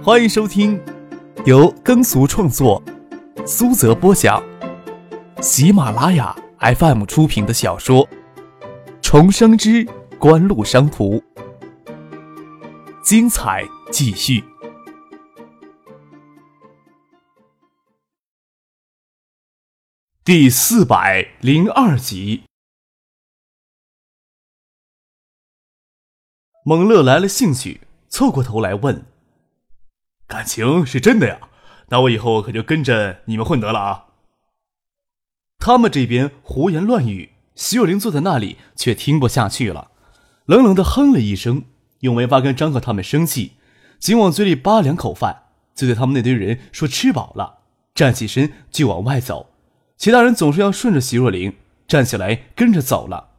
欢迎收听由耕俗创作、苏泽播讲、喜马拉雅 FM 出品的小说《重生之官路商途》，精彩继续，第四百零二集。蒙乐来了兴趣，凑过头来问：“感情是真的呀？那我以后可就跟着你们混得了啊！”他们这边胡言乱语，徐有灵坐在那里却听不下去了，冷冷的哼了一声，用没法跟张克他们生气，紧往嘴里扒两口饭，就对他们那堆人说：“吃饱了。”站起身就往外走，其他人总是要顺着徐若琳站起来跟着走了。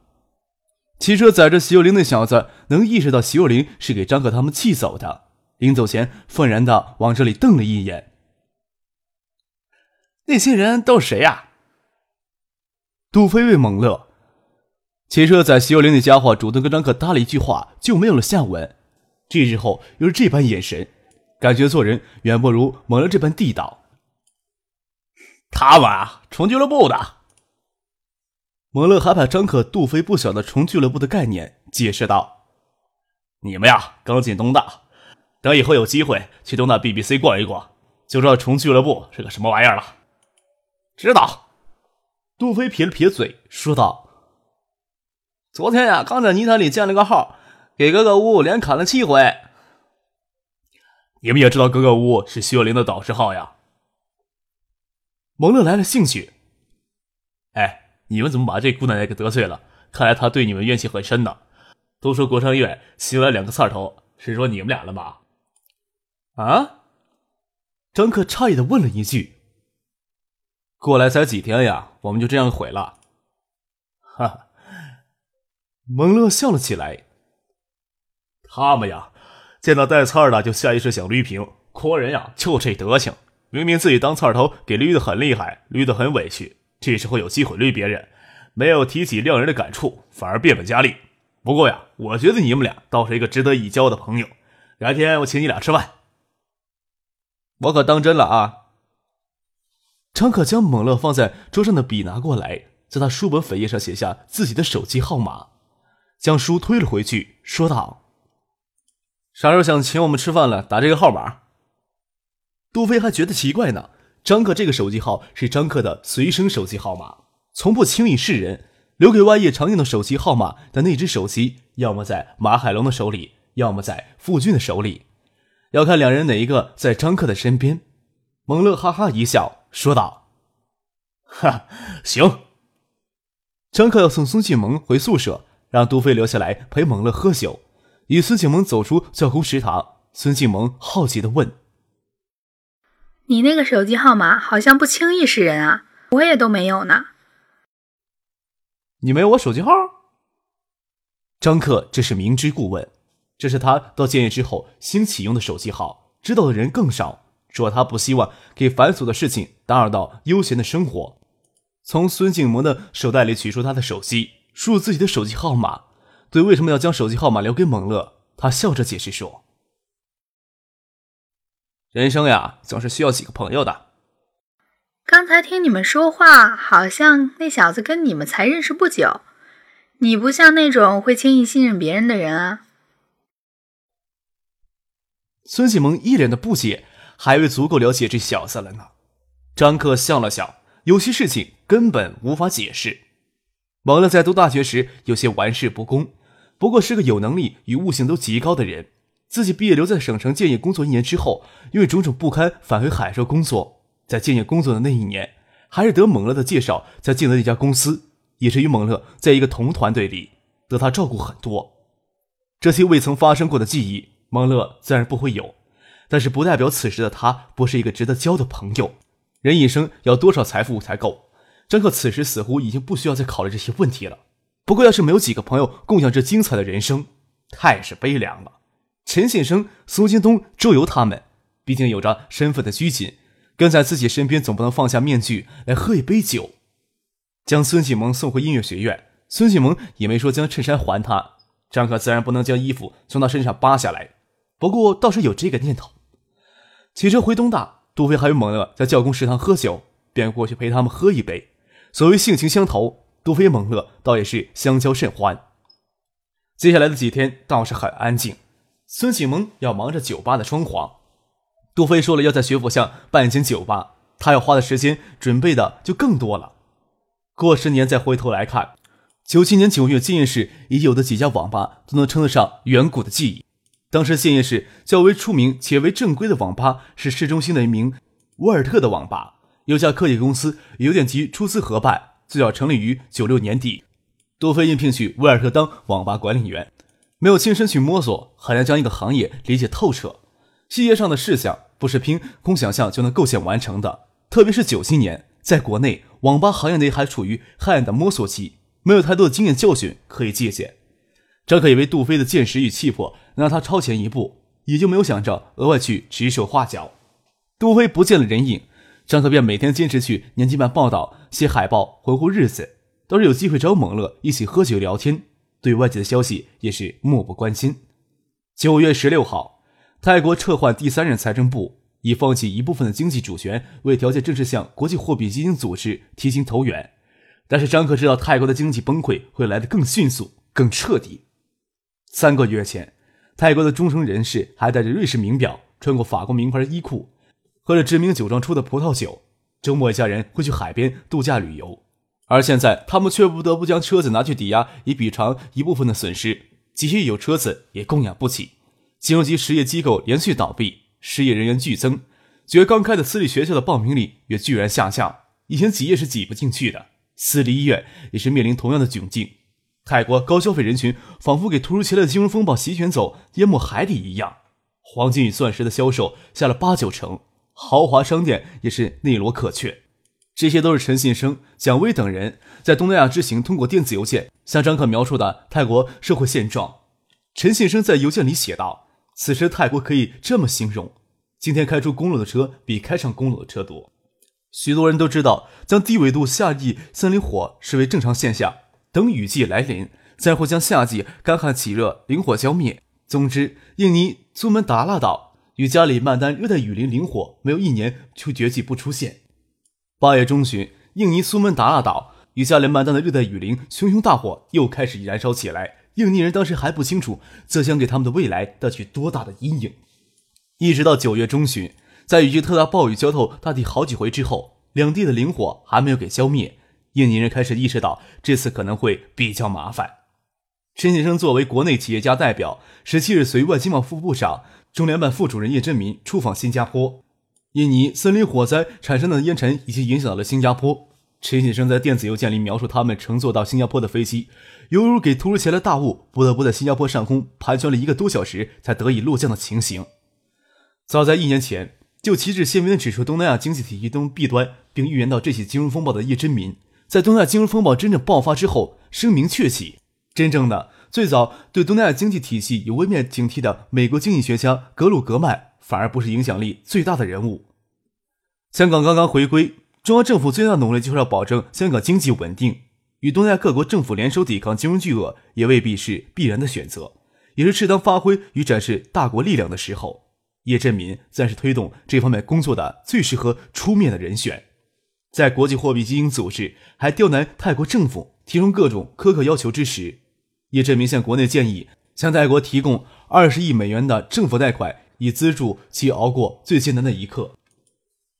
汽车载着徐若琳那小子，能意识到徐若琳是给张克他们气走的。临走前，愤然的往这里瞪了一眼。那些人都是谁呀？杜飞问猛乐。汽车载徐有灵那家伙主动跟张克搭了一句话，就没有了下文。这日后又是这般眼神，感觉做人远不如猛乐这般地道。他们啊，从俱乐部的。猛乐还把张可、杜飞不晓得虫俱乐部的概念，解释道：“你们呀，刚进东大，等以后有机会去东大 BBC 逛一逛，就知道虫俱乐部是个什么玩意儿了。”知道。杜飞撇了撇嘴，说道：“昨天呀，刚在泥潭里建了个号，给格格巫连砍了七回。你们也知道格格巫是徐若琳的导师号呀。”蒙乐来了兴趣，哎。你们怎么把这姑奶奶给得罪了？看来她对你们怨气很深呢。都说国商院新来两个刺头，是说你们俩了吧？啊！张克诧异的问了一句：“过来才几天呀，我们就这样毁了？”哈！蒙乐笑了起来。他们呀，见到带刺儿的就下意识想捋平，国人呀就这德行，明明自己当刺儿头给捋的很厉害，捋的很委屈。这时候有机会绿别人，没有提起亮人的感触，反而变本加厉。不过呀，我觉得你们俩倒是一个值得一交的朋友。改天我请你俩吃饭。我可当真了啊！张可将猛乐放在桌上的笔拿过来，在他书本扉页上写下自己的手机号码，将书推了回去，说道：“啥时候想请我们吃饭了，打这个号码。”杜飞还觉得奇怪呢。张克这个手机号是张克的随身手机号码，从不轻易示人。留给外业常用的手机号码的那只手机，要么在马海龙的手里，要么在傅俊的手里，要看两人哪一个在张克的身边。蒙乐哈哈一笑，说道：“哈，行。”张克要送孙启萌回宿舍，让杜飞留下来陪蒙乐喝酒。与孙启萌走出教工食堂，孙启萌好奇的问。你那个手机号码好像不轻易示人啊，我也都没有呢。你没有我手机号？张克这是明知故问，这是他到建业之后新启用的手机号，知道的人更少。说他不希望给繁琐的事情打扰到悠闲的生活。从孙静萌的手袋里取出他的手机，输入自己的手机号码。对为什么要将手机号码留给猛乐，他笑着解释说。人生呀，总是需要几个朋友的。刚才听你们说话，好像那小子跟你们才认识不久。你不像那种会轻易信任别人的人啊。孙启蒙一脸的不解，还未足够了解这小子了呢。张克笑了笑，有些事情根本无法解释。蒙乐在读大学时有些玩世不恭，不过是个有能力与悟性都极高的人。自己毕业留在省城建业工作一年之后，因为种种不堪返回海州工作。在建业工作的那一年，还是得蒙乐的介绍才进了那家公司，也是与蒙乐在一个同团队里，得他照顾很多。这些未曾发生过的记忆，蒙乐自然不会有，但是不代表此时的他不是一个值得交的朋友。人一生要多少财富才够？张克此时似乎已经不需要再考虑这些问题了。不过，要是没有几个朋友共享这精彩的人生，太是悲凉了。陈先生、苏京东、周游他们，毕竟有着身份的拘谨，跟在自己身边总不能放下面具来喝一杯酒。将孙启蒙送回音乐学院，孙启蒙也没说将衬衫还他，张可自然不能将衣服从他身上扒下来。不过倒是有这个念头。骑车回东大，杜飞还有猛乐在教工食堂喝酒，便过去陪他们喝一杯。所谓性情相投，杜飞猛乐倒也是相交甚欢。接下来的几天倒是很安静。孙启蒙要忙着酒吧的装潢，杜飞说了要在学府巷办一间酒吧，他要花的时间准备的就更多了。过十年再回头来看，九七年九月建业市已有的几家网吧都能称得上远古的记忆。当时建业市较为出名且为正规的网吧是市中心的一名沃尔特的网吧，有家科技公司邮电局出资合办，最早成立于九六年底。杜飞应聘去沃尔特当网吧管理员。没有亲身去摸索，很难将一个行业理解透彻。细节上的事项不是凭空想象就能构建完成的。特别是九七年，在国内网吧行业内还处于黑暗的摸索期，没有太多的经验教训可以借鉴。张可以为杜飞的见识与气魄让他超前一步，也就没有想着额外去指手画脚。杜飞不见了人影，张克便每天坚持去年级办报道、写海报，混混日子。倒是有机会找猛乐一起喝酒聊天。对外界的消息也是漠不关心。九月十六号，泰国撤换第三任财政部，以放弃一部分的经济主权为条件，正式向国际货币基金组织提请投援。但是张克知道泰国的经济崩溃会来得更迅速、更彻底。三个月前，泰国的中层人士还带着瑞士名表，穿过法国名牌衣裤，喝着知名酒庄出的葡萄酒，周末一家人会去海边度假旅游。而现在，他们却不得不将车子拿去抵押，以补偿一部分的损失。即使有车子，也供养不起。金融级实业机构连续倒闭，失业人员剧增。九月刚开的私立学校的报名率也居然下降。以前挤也是挤不进去的，私立医院也是面临同样的窘境。泰国高消费人群仿佛给突如其来的金融风暴席卷走，淹没海底一样。黄金与钻石的销售下了八九成，豪华商店也是内罗可缺。这些都是陈信生、蒋威等人在东南亚之行通过电子邮件向张克描述的泰国社会现状。陈信生在邮件里写道：“此时泰国可以这么形容：今天开出公路的车比开上公路的车多。许多人都知道，将低纬度夏季森林火视为正常现象，等雨季来临，再会将夏季干旱起热林火浇灭。总之，印尼苏门答腊岛与加里曼丹热带雨林林火没有一年就绝迹不出现。”八月中旬，印尼苏门答腊岛与加里曼丹的热带雨林熊熊大火又开始燃烧起来。印尼人当时还不清楚，这将给他们的未来带去多大的阴影。一直到九月中旬，在雨季特大暴雨浇透大地好几回之后，两地的林火还没有给浇灭，印尼人开始意识到这次可能会比较麻烦。陈先生作为国内企业家代表，十七日随外经贸副部长、中联办副主任叶振民出访新加坡。印尼森林火灾产生的烟尘已经影响到了新加坡。陈先生在电子邮件里描述他们乘坐到新加坡的飞机，犹如给突如其来的大雾，不得不在新加坡上空盘旋了一个多小时才得以落降的情形。早在一年前就旗帜鲜明地指出东南亚经济体系中弊端，并预言到这起金融风暴的叶真民，在东亚金融风暴真正爆发之后声名鹊起。真正的最早对东亚经济体系有微面警惕的美国经济学家格鲁格曼。反而不是影响力最大的人物。香港刚刚回归，中央政府最大的努力就是要保证香港经济稳定，与东亚各国政府联手抵抗金融巨鳄，也未必是必然的选择，也是适当发挥与展示大国力量的时候。叶振民算是推动这方面工作的最适合出面的人选。在国际货币基金组织还刁难泰国政府，提出各种苛刻要求之时，叶振民向国内建议向泰国提供二十亿美元的政府贷款。以资助其熬过最艰难的一刻。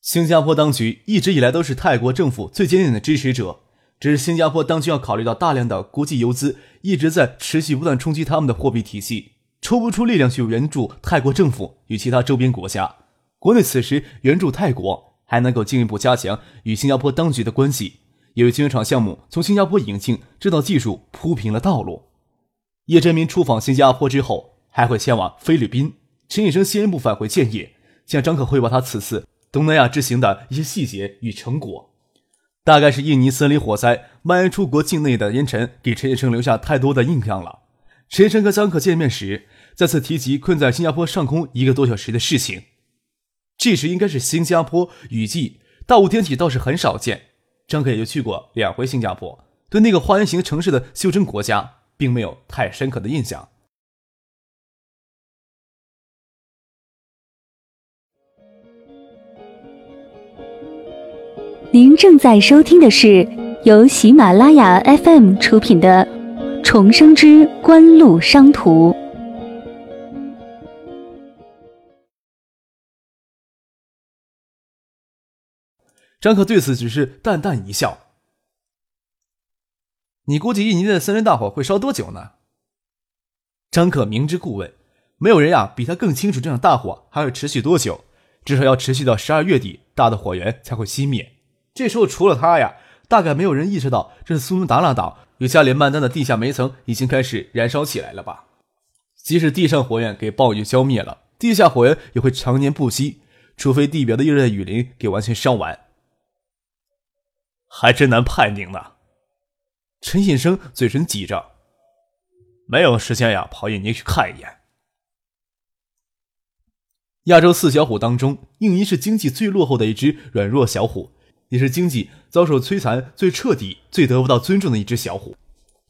新加坡当局一直以来都是泰国政府最坚定的支持者，只是新加坡当局要考虑到大量的国际游资一直在持续不断冲击他们的货币体系，抽不出力量去援助泰国政府与其他周边国家。国内此时援助泰国，还能够进一步加强与新加坡当局的关系，也为晶圆厂项目从新加坡引进制造技术铺平了道路。叶振民出访新加坡之后，还会前往菲律宾。陈医生先一步返回建业，向张可汇报他此次东南亚之行的一些细节与成果。大概是印尼森林火灾蔓延出国境内的烟尘，给陈先生留下太多的印象了。陈先生和张可见面时，再次提及困在新加坡上空一个多小时的事情。这时应该是新加坡雨季，大雾天气倒是很少见。张克也就去过两回新加坡，对那个花园型城市的袖珍国家，并没有太深刻的印象。您正在收听的是由喜马拉雅 FM 出品的《重生之官路商途》。张可对此只是淡淡一笑。你估计印尼的森林大火会烧多久呢？张可明知故问，没有人呀比他更清楚这场大火还会持续多久，至少要持续到十二月底，大的火源才会熄灭。这时候，除了他呀，大概没有人意识到，这苏门答腊岛与加里曼丹的地下煤层已经开始燃烧起来了吧？即使地上火焰给暴雨浇灭了，地下火焰也会常年不息，除非地表的热带雨林给完全烧完。还真难判定呢。陈信生嘴唇挤着，没有时间呀，跑印尼去看一眼。亚洲四小虎当中，印尼是经济最落后的一只软弱小虎。也是经济遭受摧残最彻底、最得不到尊重的一只小虎。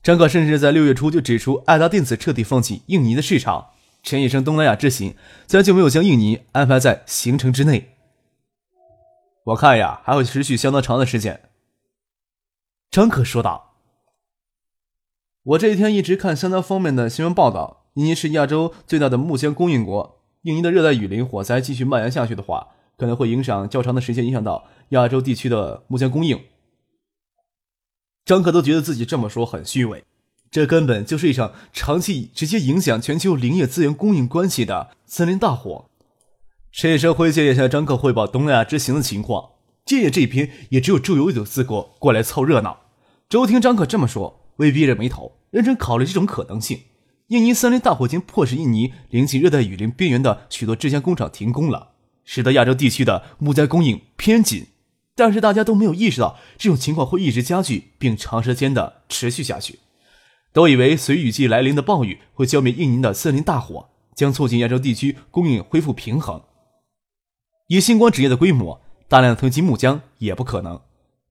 张可甚至在六月初就指出，爱达电子彻底放弃印尼的市场，陈医生东南亚之行自然就没有将印尼安排在行程之内。我看呀，还会持续相当长的时间。张可说道：“我这几天一直看相当方面的新闻报道，印尼是亚洲最大的木浆供应国，印尼的热带雨林火灾继续蔓延下去的话。”可能会影响较长的时间，影响到亚洲地区的木浆供应。张可都觉得自己这么说很虚伪，这根本就是一场长期直接影响全球林业资源供应关系的森林大火。陈生辉建议向张克汇报东南亚之行的情况，建议这篇也只有周游有资格过来凑热闹。周听张可这么说，微闭着眉头，认真考虑这种可能性。印尼森林大火已经迫使印尼临近热带雨林边缘的许多制浆工厂停工了。使得亚洲地区的木材供应偏紧，但是大家都没有意识到这种情况会一直加剧并长时间的持续下去，都以为随雨季来临的暴雨会浇灭印尼的森林大火，将促进亚洲地区供应恢复平衡。以星光纸业的规模，大量囤积木浆也不可能。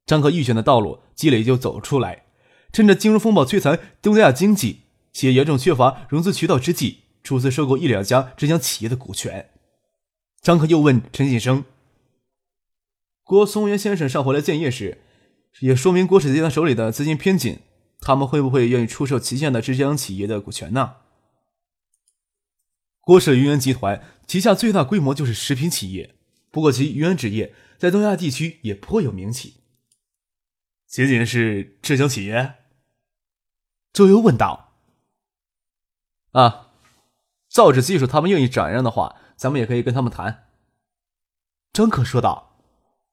张可预选的道路积累就走出来，趁着金融风暴摧残东亚经济，且严重缺乏融资渠道之际，出资收购一两家浙江企业的股权。张克又问陈锦生：“郭松元先生上回来建业时，也说明郭氏集团手里的资金偏紧，他们会不会愿意出售旗下的浙江企业的股权呢？”郭氏云源集团旗下最大规模就是食品企业，不过其云源纸业在东亚地区也颇有名气。仅仅是浙江企业？周游问道：“啊，造纸技术他们愿意转让的话。”咱们也可以跟他们谈。”张可说道。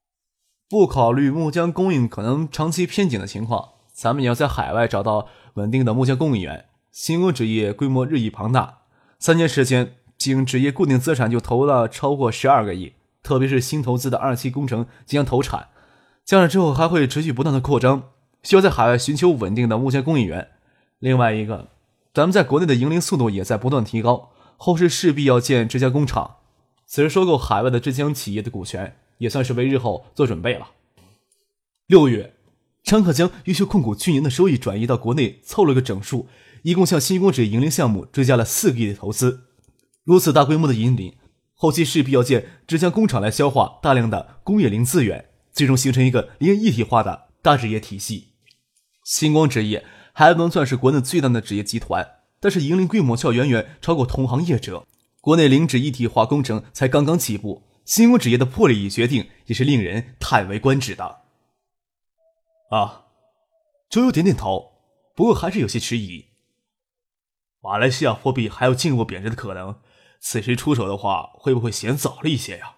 “不考虑木浆供应可能长期偏紧的情况，咱们也要在海外找到稳定的木浆供应源。新工纸业规模日益庞大，三年时间，仅纸业固定资产就投了超过十二个亿。特别是新投资的二期工程即将投产，加上之后还会持续不断的扩张，需要在海外寻求稳定的木浆供应源。另外一个，咱们在国内的营龄速度也在不断提高。”后市势必要建这家工厂，此时收购海外的浙江企业的股权，也算是为日后做准备了。六月，张可将优秀控股去年的收益转移到国内，凑了个整数，一共向新光纸盈利项目追加了四个亿的投资。如此大规模的引领，后期势必要建浙江工厂来消化大量的工业零资源，最终形成一个林业一体化的大职业体系。星光纸业还不能算是国内最大的纸业集团。但是盈利规模却远远超过同行业者，国内零脂一体化工程才刚刚起步，新光纸业的魄力与决定也是令人叹为观止的。啊，周游点点头，不过还是有些迟疑。马来西亚货币还有进一步贬值的可能，此时出手的话，会不会嫌早了一些呀？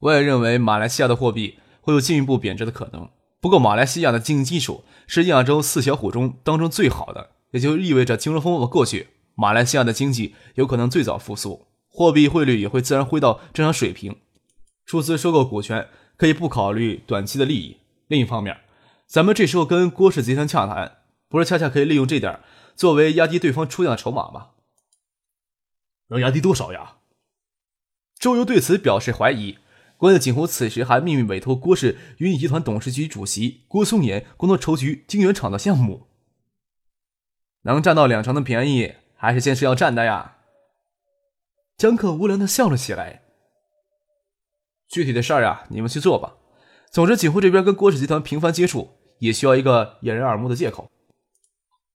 我也认为马来西亚的货币会有进一步贬值的可能，不过马来西亚的经济基础是亚洲四小虎中当中最好的。也就意味着金融风暴过去，马来西亚的经济有可能最早复苏，货币汇率也会自然回到正常水平。出资收购股权可以不考虑短期的利益。另一方面，咱们这时候跟郭氏集团洽谈，不是恰恰可以利用这点作为压低对方出价的筹码吗？能压低多少呀？周游对此表示怀疑。关键景湖此时还秘密委托郭氏云艺集团董事局主席郭松岩共同筹局晶圆厂的项目。能占到两成的便宜，还是坚持要占的呀？江克无良的笑了起来。具体的事儿啊，你们去做吧。总之，景湖这边跟郭氏集团频繁接触，也需要一个掩人耳目的借口。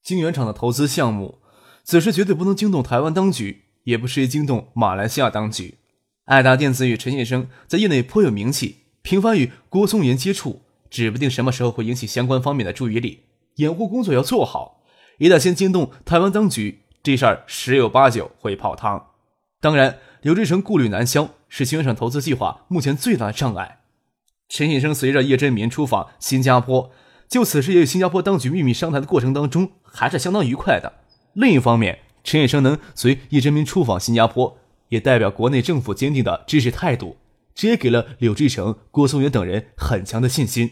晶圆厂的投资项目，此时绝对不能惊动台湾当局，也不适宜惊动马来西亚当局。爱达电子与陈先生在业内颇有名气，频繁与郭松岩接触，指不定什么时候会引起相关方面的注意力。掩护工作要做好，一旦先惊动台湾当局，这事儿十有八九会泡汤。当然，刘志成顾虑难消，是晶圆厂投资计划目前最大的障碍。陈先生随着叶真民出访新加坡，就此事也与新加坡当局秘密商谈的过程当中，还是相当愉快的。另一方面，陈先生能随叶真民出访新加坡，也代表国内政府坚定的支持态度，这也给了柳志成、郭松元等人很强的信心。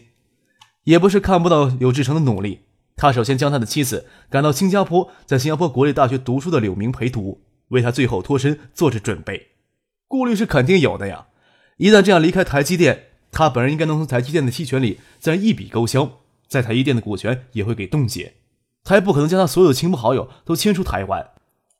也不是看不到柳志成的努力，他首先将他的妻子赶到新加坡，在新加坡国立大学读书的柳明陪读，为他最后脱身做着准备。顾虑是肯定有的呀，一旦这样离开台积电。他本人应该能从台积电的期权里自然一笔勾销，在台积电的股权也会给冻结。他也不可能将他所有亲朋好友都迁出台湾。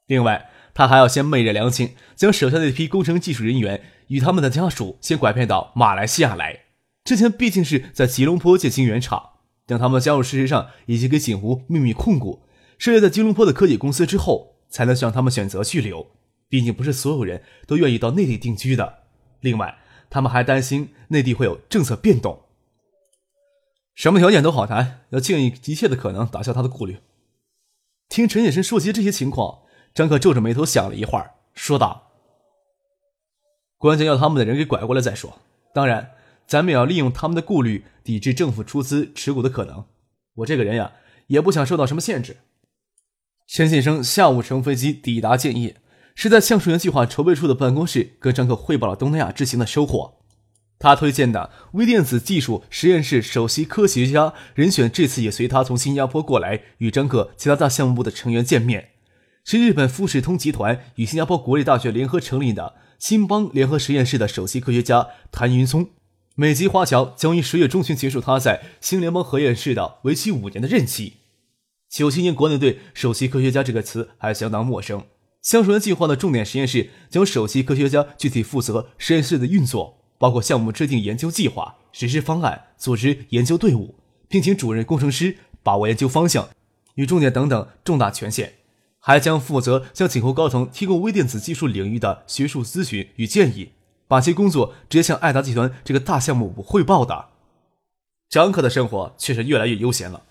另外，他还要先昧着良心，将手下那批工程技术人员与他们的家属先拐骗到马来西亚来。之前毕竟是在吉隆坡建晶圆厂，等他们加入事实上已经给锦湖秘密控股，设立在吉隆坡的科技公司之后，才能向他们选择去留。毕竟不是所有人都愿意到内地定居的。另外。他们还担心内地会有政策变动，什么条件都好谈，要尽一切的可能打消他的顾虑。听陈显生说及这些情况，张克皱着眉头想了一会儿，说道：“关键要他们的人给拐过来再说。当然，咱们也要利用他们的顾虑，抵制政府出资持股的可能。我这个人呀，也不想受到什么限制。”陈先生下午乘飞机抵达建业。是在橡树园计划筹备处的办公室跟张克汇报了东南亚之行的收获。他推荐的微电子技术实验室首席科学家人选这次也随他从新加坡过来，与张克其他大项目部的成员见面。是日本富士通集团与新加坡国立大学联合成立的新邦联合实验室的首席科学家谭云松。美籍华侨将于十月中旬结束他在新联邦核验室的为期五年的任期。九七年，国内对首席科学家这个词还相当陌生。橡树园计划的重点实验室将首席科学家具体负责实验室的运作，包括项目制定研究计划、实施方案、组织研究队伍，聘请主任工程师把握研究方向与重点等等重大权限，还将负责向锦湖高层提供微电子技术领域的学术咨询与建议，把其工作直接向爱达集团这个大项目部汇报的。张克的生活确实越来越悠闲了，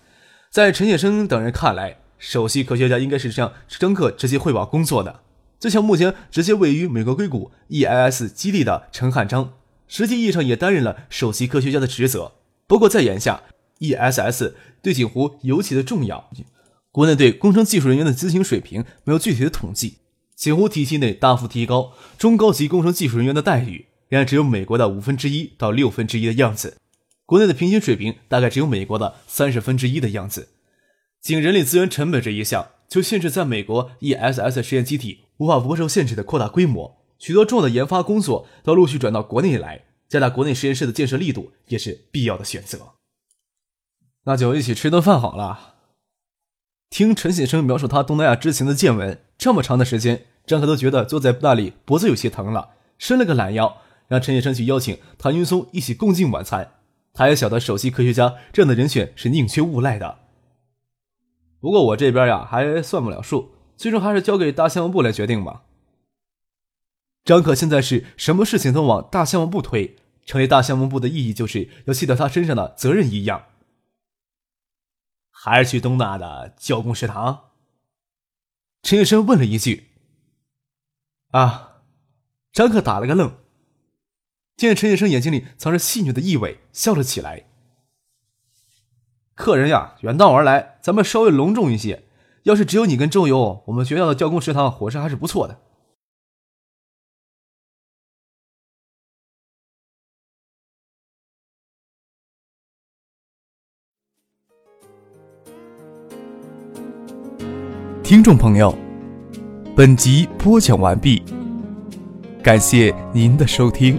在陈建生等人看来。首席科学家应该是向张克直接汇报工作的，就像目前直接位于美国硅谷 EIS 基地的陈汉章，实际意义上也担任了首席科学家的职责。不过在眼下，ESS 对锦湖尤其的重要。国内对工程技术人员的咨询水平没有具体的统计，锦湖体系内大幅提高中高级工程技术人员的待遇，仍然只有美国的五分之一到六分之一的样子，国内的平均水平大概只有美国的三十分之一的样子。仅人力资源成本这一项，就限制在美国 ESS 实验机体无法不受限制的扩大规模。许多重要的研发工作都陆续转到国内来，加大国内实验室的建设力度也是必要的选择。那就一起吃顿饭好了。听陈先生描述他东南亚之行的见闻，这么长的时间，张可都觉得坐在那里脖子有些疼了，伸了个懒腰，让陈先生去邀请谭云松一起共进晚餐。他也晓得首席科学家这样的人选是宁缺毋滥的。不过我这边呀还算不了数，最终还是交给大项目部来决定吧。张可现在是什么事情都往大项目部推，成立大项目部的意义就是要卸掉他身上的责任一样。还是去东大的教工食堂？陈医生问了一句。啊，张克打了个愣，见陈医生眼睛里藏着戏谑的意味，笑了起来。客人呀，远道而来，咱们稍微隆重一些。要是只有你跟周游，我们学校的教工食堂伙食还是不错的。听众朋友，本集播讲完毕，感谢您的收听。